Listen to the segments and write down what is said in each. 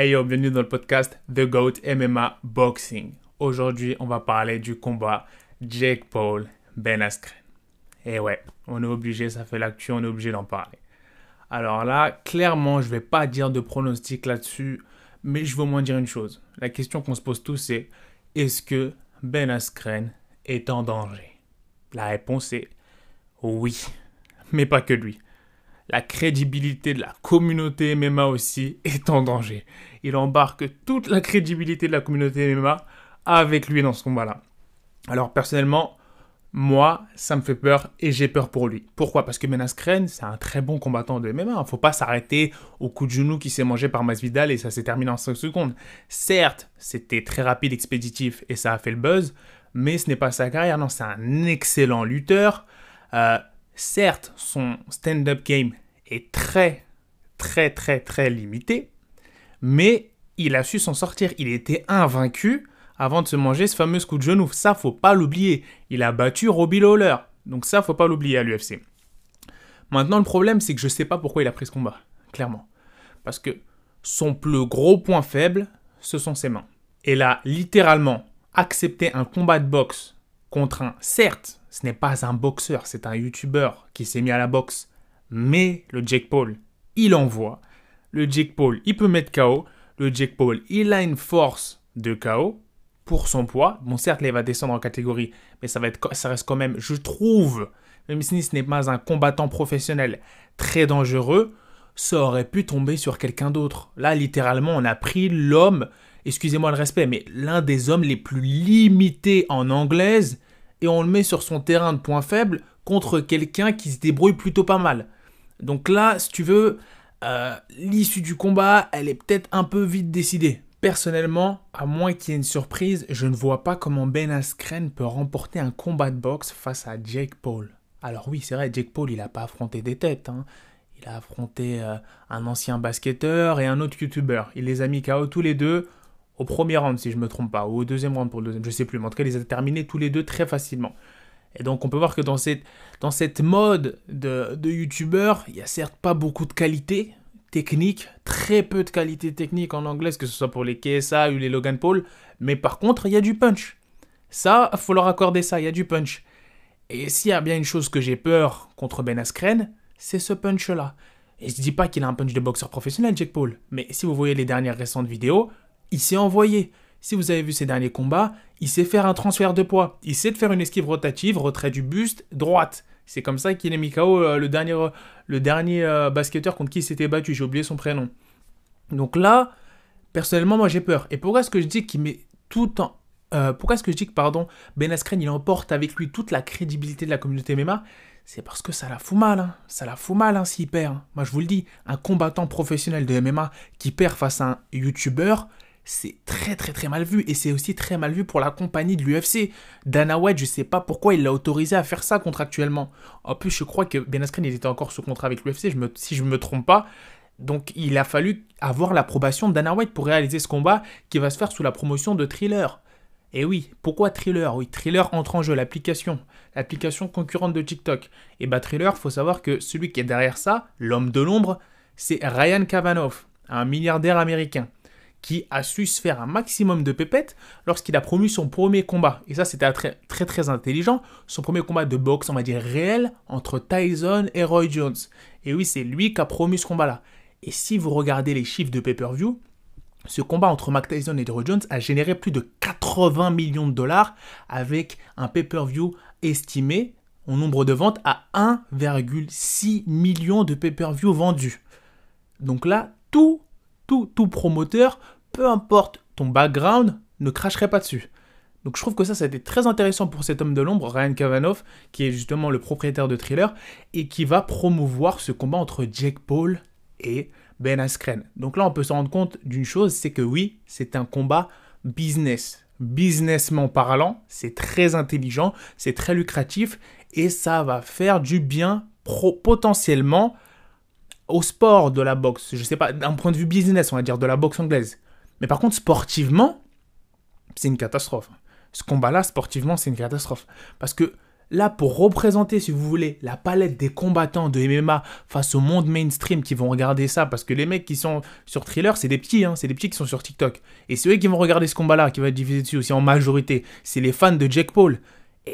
Hey bienvenue dans le podcast The GOAT MMA Boxing. Aujourd'hui, on va parler du combat Jake Paul Ben Askren. Et ouais, on est obligé, ça fait l'actu, on est obligé d'en parler. Alors là, clairement, je vais pas dire de pronostic là-dessus, mais je veux au moins dire une chose. La question qu'on se pose tous, c'est est-ce que Ben Askren est en danger? La réponse est oui, mais pas que lui la crédibilité de la communauté MMA aussi est en danger. Il embarque toute la crédibilité de la communauté MMA avec lui dans ce combat-là. Alors personnellement, moi, ça me fait peur et j'ai peur pour lui. Pourquoi? Parce que Menaskren, c'est un très bon combattant de MMA. Il faut pas s'arrêter au coup de genou qui s'est mangé par Masvidal et ça s'est terminé en 5 secondes. Certes, c'était très rapide, expéditif et ça a fait le buzz, mais ce n'est pas sa carrière. Non, c'est un excellent lutteur. Euh, certes, son stand-up game est très, très, très, très limité, mais il a su s'en sortir. Il était invaincu avant de se manger ce fameux coup de genou. Ça, faut pas l'oublier. Il a battu Robbie Lawler. Donc ça, faut pas l'oublier à l'UFC. Maintenant, le problème, c'est que je sais pas pourquoi il a pris ce combat. Clairement. Parce que son plus gros point faible, ce sont ses mains. Et là, littéralement, accepter un combat de boxe contre un, certes, ce n'est pas un boxeur, c'est un youtubeur qui s'est mis à la boxe, mais le Jake Paul, il envoie. Le Jake Paul, il peut mettre KO. Le Jake Paul, il a une force de KO pour son poids. Bon, certes, il va descendre en catégorie, mais ça, va être, ça reste quand même, je trouve, même si ce n'est pas un combattant professionnel très dangereux, ça aurait pu tomber sur quelqu'un d'autre. Là, littéralement, on a pris l'homme, excusez-moi le respect, mais l'un des hommes les plus limités en anglaise, et on le met sur son terrain de point faible contre quelqu'un qui se débrouille plutôt pas mal. Donc là, si tu veux, euh, l'issue du combat, elle est peut-être un peu vite décidée. Personnellement, à moins qu'il y ait une surprise, je ne vois pas comment Ben Askren peut remporter un combat de boxe face à Jake Paul. Alors oui, c'est vrai, Jake Paul, il n'a pas affronté des têtes. Hein. Il a affronté euh, un ancien basketteur et un autre youtubeur. Il les a mis KO tous les deux au premier round, si je ne me trompe pas, ou au deuxième round pour le deuxième, je ne sais plus. Mais en tout cas, il les a terminés tous les deux très facilement. Et donc on peut voir que dans cette, dans cette mode de, de youtubeur, il n'y a certes pas beaucoup de qualité technique, très peu de qualité technique en anglais, que ce soit pour les KSA ou les Logan Paul, mais par contre il y a du punch. Ça, faut leur accorder ça, il y a du punch. Et s'il y a bien une chose que j'ai peur contre Ben Askren, c'est ce punch-là. Et je dis pas qu'il a un punch de boxeur professionnel, Jack Paul, mais si vous voyez les dernières récentes vidéos, il s'est envoyé. Si vous avez vu ses derniers combats, il sait faire un transfert de poids. Il sait faire une esquive rotative, retrait du buste, droite. C'est comme ça qu'il est mis KO euh, le dernier, le dernier euh, basketteur contre qui il s'était battu. J'ai oublié son prénom. Donc là, personnellement, moi j'ai peur. Et pourquoi est-ce que je dis qu'il met tout en. Euh, pourquoi est-ce que je dis que, pardon, Ben Askren, il emporte avec lui toute la crédibilité de la communauté MMA C'est parce que ça la fout mal. Hein. Ça la fout mal hein, s'il perd. Hein. Moi je vous le dis, un combattant professionnel de MMA qui perd face à un YouTuber, c'est très très très mal vu et c'est aussi très mal vu pour la compagnie de l'UFC. Dana White, je sais pas pourquoi il l'a autorisé à faire ça contractuellement. En plus, je crois que Ben Askren était encore sous contrat avec l'UFC, si je me trompe pas. Donc il a fallu avoir l'approbation de Dana White pour réaliser ce combat qui va se faire sous la promotion de Thriller. Et oui, pourquoi Thriller? Oui, Thriller entre en jeu, l'application, l'application concurrente de TikTok. Et bah Thriller, faut savoir que celui qui est derrière ça, l'homme de l'ombre, c'est Ryan Kavanaugh, un milliardaire américain qui a su se faire un maximum de pépettes lorsqu'il a promu son premier combat. Et ça, c'était très, très très intelligent. Son premier combat de boxe, on va dire réel, entre Tyson et Roy Jones. Et oui, c'est lui qui a promu ce combat-là. Et si vous regardez les chiffres de pay-per-view, ce combat entre Mac Tyson et Roy Jones a généré plus de 80 millions de dollars avec un pay-per-view estimé au nombre de ventes à 1,6 million de pay-per-view vendus. Donc là, tout tout, tout promoteur, peu importe ton background, ne cracherait pas dessus. Donc je trouve que ça, ça a été très intéressant pour cet homme de l'ombre, Ryan Kavanaugh, qui est justement le propriétaire de Thriller, et qui va promouvoir ce combat entre Jake Paul et Ben Askren. Donc là, on peut se rendre compte d'une chose, c'est que oui, c'est un combat business. Businessment parlant, c'est très intelligent, c'est très lucratif, et ça va faire du bien potentiellement au sport de la boxe, je sais pas, d'un point de vue business, on va dire, de la boxe anglaise. Mais par contre, sportivement, c'est une catastrophe. Ce combat-là, sportivement, c'est une catastrophe. Parce que là pour représenter, si vous voulez, la palette des combattants de MMA face au monde mainstream qui vont regarder ça, parce que les mecs qui sont sur Thriller, c'est des petits, hein, c'est des petits qui sont sur TikTok. Et c'est eux qui vont regarder ce combat-là, qui va être diffusé dessus aussi en majorité. C'est les fans de Jake Paul.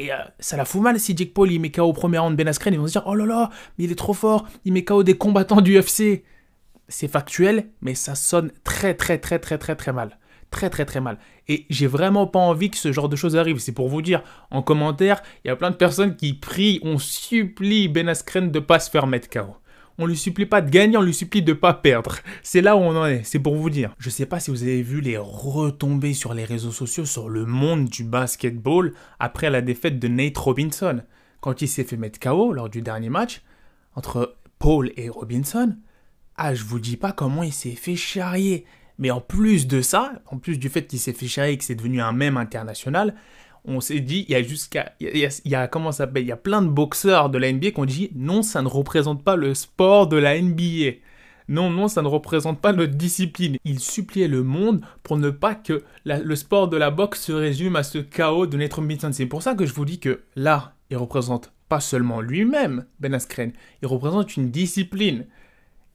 Et euh, ça la fout mal si Jake Paul il met KO au premier round Ben Askren, ils vont se dire oh là là, mais il est trop fort, il met KO des combattants du UFC. C'est factuel, mais ça sonne très très très très très très mal très très très mal. Et j'ai vraiment pas envie que ce genre de choses arrive. C'est pour vous dire, en commentaire, il y a plein de personnes qui prient, on supplie Ben Askren de pas se faire mettre KO. On lui supplie pas de gagner, on lui supplie de pas perdre. C'est là où on en est, c'est pour vous dire. Je sais pas si vous avez vu les retombées sur les réseaux sociaux sur le monde du basketball après la défaite de Nate Robinson. Quand il s'est fait mettre KO lors du dernier match entre Paul et Robinson, ah, je vous dis pas comment il s'est fait charrier. Mais en plus de ça, en plus du fait qu'il s'est fait charrier et que c'est devenu un même international, on s'est dit, il y a jusqu'à, il y a, comment s'appelle, il y a plein de boxeurs de la NBA qui ont dit, non, ça ne représente pas le sport de la NBA. Non, non, ça ne représente pas notre discipline. Il suppliait le monde pour ne pas que le sport de la boxe se résume à ce chaos de Nate Robinson. C'est pour ça que je vous dis que là, il représente pas seulement lui-même, Ben Askren, il représente une discipline.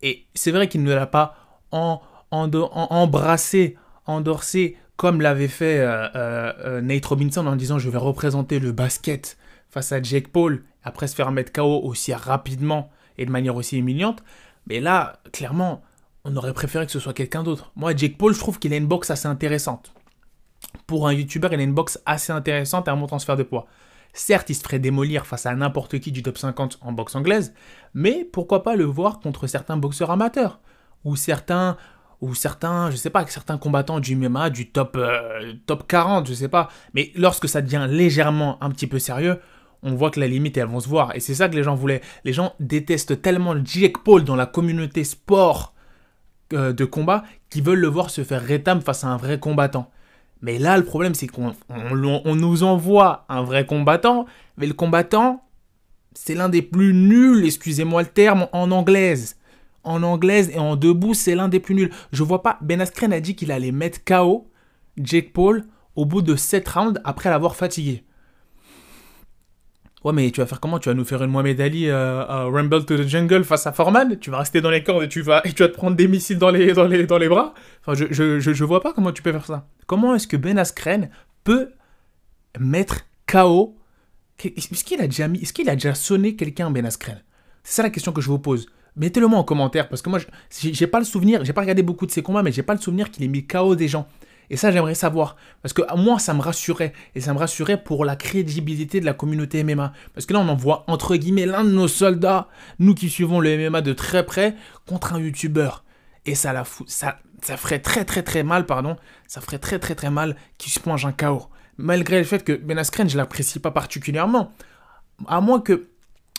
Et c'est vrai qu'il ne l'a pas en embrasser, endorser, comme l'avait fait euh, euh, euh, Nate Robinson en disant je vais représenter le basket face à Jake Paul, après se faire mettre KO aussi rapidement et de manière aussi humiliante. Mais là, clairement, on aurait préféré que ce soit quelqu'un d'autre. Moi, Jake Paul, je trouve qu'il a une boxe assez intéressante. Pour un YouTuber, il a une boxe assez intéressante et un bon transfert de poids. Certes, il se ferait démolir face à n'importe qui du top 50 en boxe anglaise, mais pourquoi pas le voir contre certains boxeurs amateurs ou certains ou certains, je sais pas, certains combattants du MMA, du top, euh, top 40, je sais pas. Mais lorsque ça devient légèrement un petit peu sérieux, on voit que la limite, elles vont se voir. Et c'est ça que les gens voulaient. Les gens détestent tellement Jake Paul dans la communauté sport euh, de combat qu'ils veulent le voir se faire rétam face à un vrai combattant. Mais là, le problème, c'est qu'on on, nous envoie un vrai combattant, mais le combattant, c'est l'un des plus nuls, excusez-moi le terme, en anglaise en anglaise et en debout, c'est l'un des plus nuls. Je vois pas. Ben Askren a dit qu'il allait mettre KO Jake Paul au bout de 7 rounds après l'avoir fatigué. Ouais, mais tu vas faire comment? Tu vas nous faire une Mohamed Ali euh, Rumble to the Jungle face à Foreman Tu vas rester dans les cordes et tu vas, et tu vas te prendre des missiles dans les, dans les, dans les bras? Enfin, je, je, je, vois pas comment tu peux faire ça. Comment est-ce que Ben Askren peut mettre KO Est-ce qu'il a déjà mis, est-ce qu'il a déjà sonné quelqu'un Ben Askren? C'est ça la question que je vous pose. Mettez-le moi en commentaire parce que moi, j'ai pas le souvenir, j'ai pas regardé beaucoup de ces combats, mais j'ai pas le souvenir qu'il ait mis KO des gens. Et ça, j'aimerais savoir. Parce que moi, ça me rassurait. Et ça me rassurait pour la crédibilité de la communauté MMA. Parce que là, on envoie, entre guillemets, l'un de nos soldats, nous qui suivons le MMA de très près, contre un YouTuber. Et ça la fout. Ça, ça ferait très très très mal, pardon. Ça ferait très très très mal qu'il se plonge un KO. Malgré le fait que Ben Askren, je l'apprécie pas particulièrement. À moins que.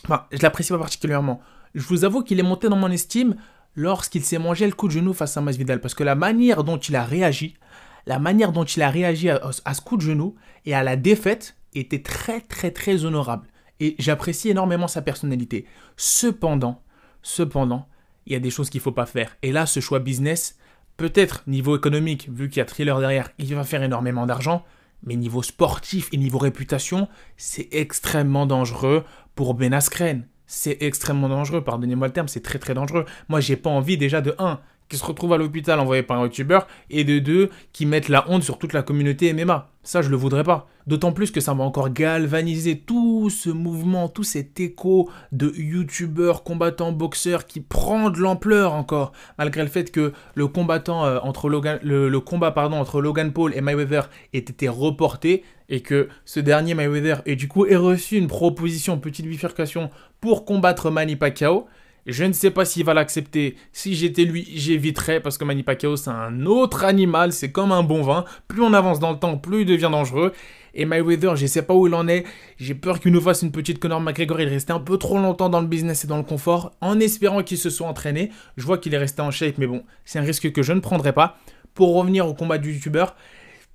Enfin, je l'apprécie pas particulièrement je vous avoue qu'il est monté dans mon estime lorsqu'il s'est mangé le coup de genou face à Masvidal. Parce que la manière dont il a réagi, la manière dont il a réagi à, ce coup de genou et à la défaite était très très très honorable. Et j'apprécie énormément sa personnalité. Cependant, cependant, il y a des choses qu'il ne faut pas faire. Et là, ce choix business, peut-être niveau économique, vu qu'il y a Thriller derrière, il va faire énormément d'argent. Mais niveau sportif et niveau réputation, c'est extrêmement dangereux pour Ben Askren c'est extrêmement dangereux, pardonnez-moi le terme, c'est très très dangereux. Moi, j'ai pas envie déjà de 1 qui se retrouve à l'hôpital envoyé par un youtubeur et de 2 qui mettent la honte sur toute la communauté MMA. Ça, je le voudrais pas. D'autant plus que ça va encore galvaniser tout ce mouvement, tout cet écho de youtubeurs, combattants, boxeurs qui prend de l'ampleur encore, malgré le fait que le euh, Logan, le, combat pardon entre Logan Paul et Mayweather ait été reporté et que ce dernier Mayweather ait du coup reçu une proposition, petite bifurcation pour combattre Manny Pacquiao. Je ne sais pas s'il va l'accepter. Si j'étais lui, j'éviterais parce que Manny Pacquiao c'est un autre animal, c'est comme un bon vin. Plus on avance dans le temps, plus il devient dangereux. Et Mayweather, je ne sais pas où il en est. J'ai peur qu'il nous fasse une petite Conor McGregor. Il est resté un peu trop longtemps dans le business et dans le confort, en espérant qu'il se soit entraîné. Je vois qu'il est resté en shape, mais bon, c'est un risque que je ne prendrai pas. Pour revenir au combat du youtubeur,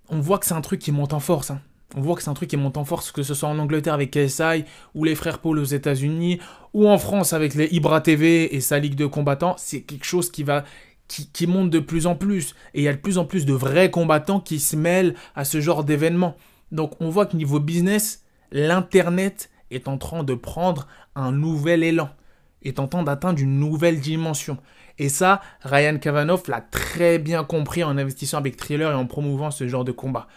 on voit que c'est un truc qui monte en force. Hein. On voit que c'est un truc qui monte en force, que ce soit en Angleterre avec KSI, ou les frères Paul aux États-Unis, ou en France avec les Ibra TV et sa ligue de combattants. C'est quelque chose qui va. Qui, monte de plus en plus. Et il y a de plus en plus de vrais combattants qui se mêlent à ce genre d'événements. Donc on voit que niveau business, l'Internet est en train de prendre un nouvel élan, est en train d'atteindre une nouvelle dimension. Et ça, Ryan Kavanaugh l'a très bien compris en investissant avec Thriller et en promouvant ce genre de combat.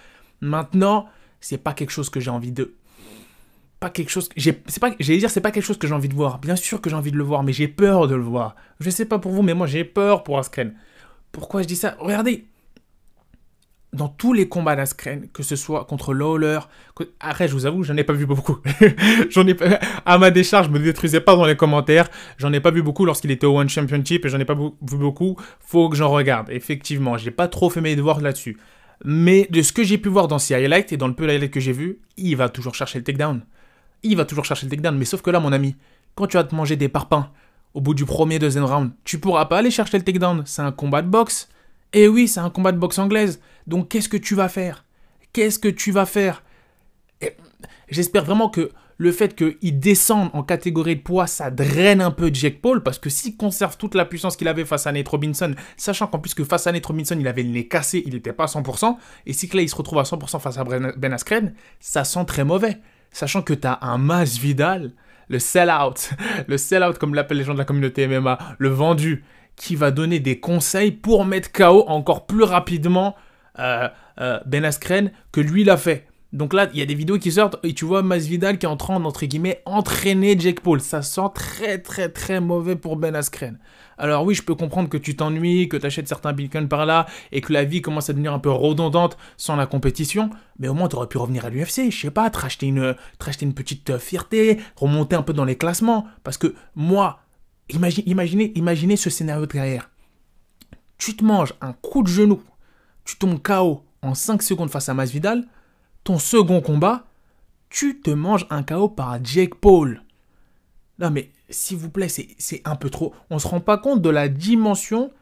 Maintenant, c'est pas quelque chose que j'ai envie de pas quelque chose j'ai j'allais dire c'est pas quelque chose que j'ai envie de voir. Bien sûr que j'ai envie de le voir, mais j'ai peur de le voir. Je sais pas pour vous, mais moi j'ai peur pour Askren. Pourquoi je dis ça? Regardez, dans tous les combats d'Askren, que ce soit contre Lawler, après je vous avoue, j'en ai pas vu beaucoup. pas, à ma décharge, je me détruisais pas dans les commentaires. J'en ai pas vu beaucoup lorsqu'il était au One Championship et j'en ai pas vu beaucoup. Faut que j'en regarde. Effectivement, j'ai pas trop fait mes devoirs là-dessus. Mais de ce que j'ai pu voir dans ces highlights et dans le peu highlights que j'ai vu, il va toujours chercher le takedown. Il va toujours chercher le takedown. Mais sauf que là, mon ami, quand tu vas te manger des parpaings au bout du premier, deuxième round, tu pourras pas aller chercher le takedown. C'est un combat de boxe. Et eh oui, c'est un combat de boxe anglaise. Donc qu'est-ce que tu vas faire? Qu'est-ce que tu vas faire? J'espère vraiment que le fait qu'il descende en catégorie de poids, ça draine un peu Jack Paul, parce que s'il conserve toute la puissance qu'il avait face à Nate Robinson, sachant qu'en plus que face à Nate Robinson, il avait le nez cassé, il n'était pas à 100%, et si là il se retrouve à 100% face à Ben Askren, ça sent très mauvais. Sachant que tu as un Mas Vidal, le sell-out, le sell-out comme l'appellent les gens de la communauté MMA, le vendu, qui va donner des conseils pour mettre KO encore plus rapidement euh, euh, Ben Askren que lui l'a fait. Donc là, il y a des vidéos qui sortent et tu vois Masvidal qui est en train d'entre guillemets entraîner Jake Paul. Ça sent très très très mauvais pour Ben Askren. Alors oui, je peux comprendre que tu t'ennuies, que tu achètes certains bitcoins par là et que la vie commence à devenir un peu redondante sans la compétition, mais au moins tu aurais pu revenir à l'UFC, je sais pas, te racheter une, une petite euh, fierté, remonter un peu dans les classements. Parce que moi, imagine, imaginez, imaginez ce scénario de carrière. Tu te manges un coup de genou, tu tombes KO en 5 secondes face à Masvidal, ton second combat, tu te manges un KO par Jake Paul. Non mais, s'il vous plaît, c'est un peu trop. On se rend pas compte de la dimension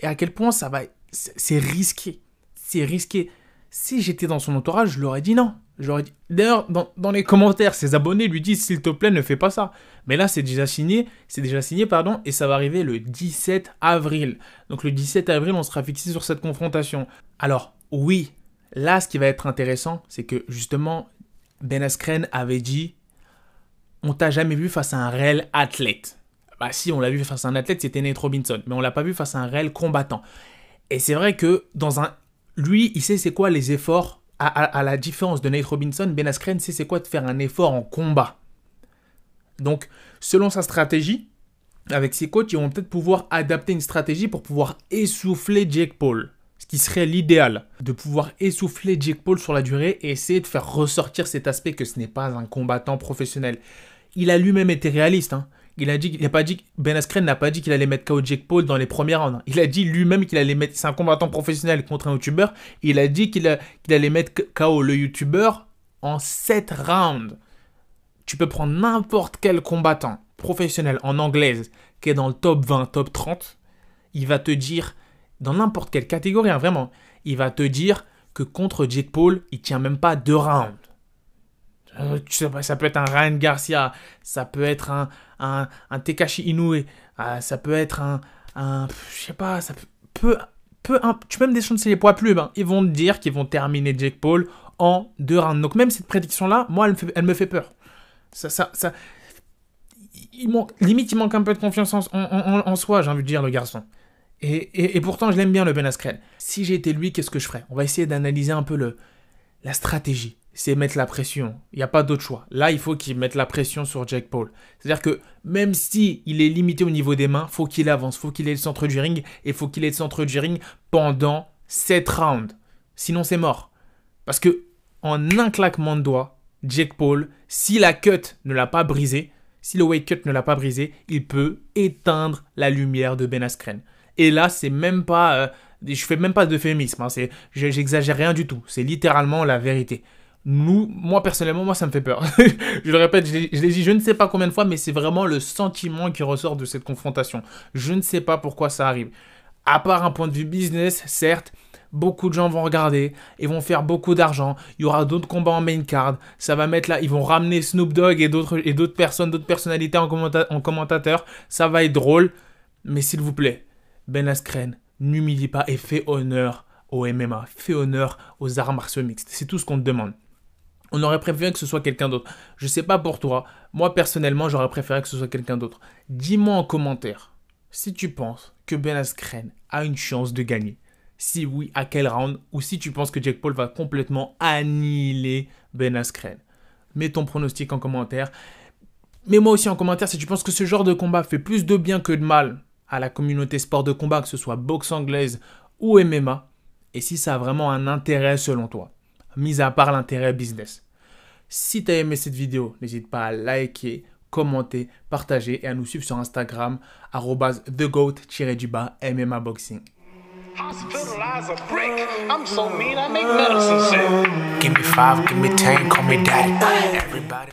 et à quel point ça va... C'est risqué. C'est risqué. Si j'étais dans son entourage, je leur ai dit non. dit... D'ailleurs, dans, les commentaires, ses abonnés lui disent s'il te plaît, ne fais pas ça. Mais là, c'est déjà signé, c'est déjà signé, pardon, et ça va arriver le 17 avril. Donc le 17 avril, on sera fixé sur cette confrontation. Alors, oui, Là, ce qui va être intéressant, c'est que justement, Ben Askren avait dit On t'a jamais vu face à un réel athlète. Bah, si, on l'a vu face à un athlète, c'était Nate Robinson, mais on l'a pas vu face à un réel combattant. Et c'est vrai que dans un. Lui, il sait c'est quoi les efforts. À, la différence de Nate Robinson, Ben Askren sait c'est quoi de faire un effort en combat. Donc, selon sa stratégie, avec ses coachs, ils vont peut-être pouvoir adapter une stratégie pour pouvoir essouffler Jake Paul qui serait l'idéal, de pouvoir essouffler Jake Paul sur la durée et essayer de faire ressortir cet aspect que ce n'est pas un combattant professionnel. Il a lui-même été réaliste. Hein. Il a dit, il a pas dit, Ben Askren n'a pas dit qu'il allait mettre KO Jake Paul dans les premières rounds. Il a dit lui-même qu'il allait mettre, c'est un combattant professionnel contre un YouTuber. Il a dit qu'il allait mettre KO le YouTuber en 7 rounds. Tu peux prendre n'importe quel combattant professionnel en anglaise qui est dans le top 20, top 30. Il va te dire dans n'importe quelle catégorie, hein, vraiment, il va te dire que contre Jake Paul, il tient même pas deux rounds. Euh, ça peut être un Ryan Garcia, ça peut être un, un, un Tekashi Inoue, euh, ça peut être un, un je sais pas, ça peut, peu, tu peux même descendre les poids plumes, hein. ils vont te dire qu'ils vont terminer Jake Paul en deux rounds. Donc même cette prédiction-là, moi, elle me, fait, elle me fait peur. Ça, ça, ça, limite, il manque un peu de confiance en, en, en soi, j'ai envie de dire, le garçon. Et, pourtant, je l'aime bien le Ben Askren. Si j'étais lui, qu'est-ce que je ferais? On va essayer d'analyser un peu le, la stratégie. C'est mettre la pression. Il n'y a pas d'autre choix. Là, il faut qu'il mette la pression sur Jack Paul. C'est-à-dire que même si il est limité au niveau des mains, faut qu'il avance, faut qu'il ait le centre du ring et faut qu'il ait le centre du ring pendant 7 rounds. Sinon, c'est mort. Parce que en un claquement de doigts, Jack Paul, si la cut ne l'a pas brisé, si le weight cut ne l'a pas brisé, il peut éteindre la lumière de Ben Askren. Et là, c'est même pas. Euh, je fais même pas d'euphémisme. Hein, j'exagère rien du tout. C'est littéralement la vérité. Nous, moi personnellement, moi ça me fait peur. je le répète, je l'ai dit je ne sais pas combien de fois, mais c'est vraiment le sentiment qui ressort de cette confrontation. Je ne sais pas pourquoi ça arrive. À part un point de vue business, certes, beaucoup de gens vont regarder et vont faire beaucoup d'argent. Il y aura d'autres combats en main card. Ça va mettre là, ils vont ramener Snoop Dogg et d'autres et d'autres personnes, d'autres personnalités en, en commentateur. Ça va être drôle, mais s'il vous plaît, ben Askren n'humilie pas et fait honneur au MMA, fait honneur aux arts martiaux mixtes. C'est tout ce qu'on te demande. On aurait préféré que ce soit quelqu'un d'autre. Je sais pas pour toi. Moi, personnellement, j'aurais préféré que ce soit quelqu'un d'autre. Dis-moi en commentaire si tu penses que Ben Askren a une chance de gagner. Si oui, à quel round? Ou si tu penses que Jake Paul va complètement annihiler Ben Askren. Mets ton pronostic en commentaire. Mets-moi aussi en commentaire si tu penses que ce genre de combat fait plus de bien que de mal à la communauté sport de combat, que ce soit boxe anglaise ou MMA. Et si ça a vraiment un intérêt selon toi mis à part l'intérêt business. Si tu as aimé cette vidéo, n'hésite pas à liker, commenter, partager et à nous suivre sur Instagram thegoat-du-bas MMA Boxing. Give me five, give me ten, call me daddy. Everybody.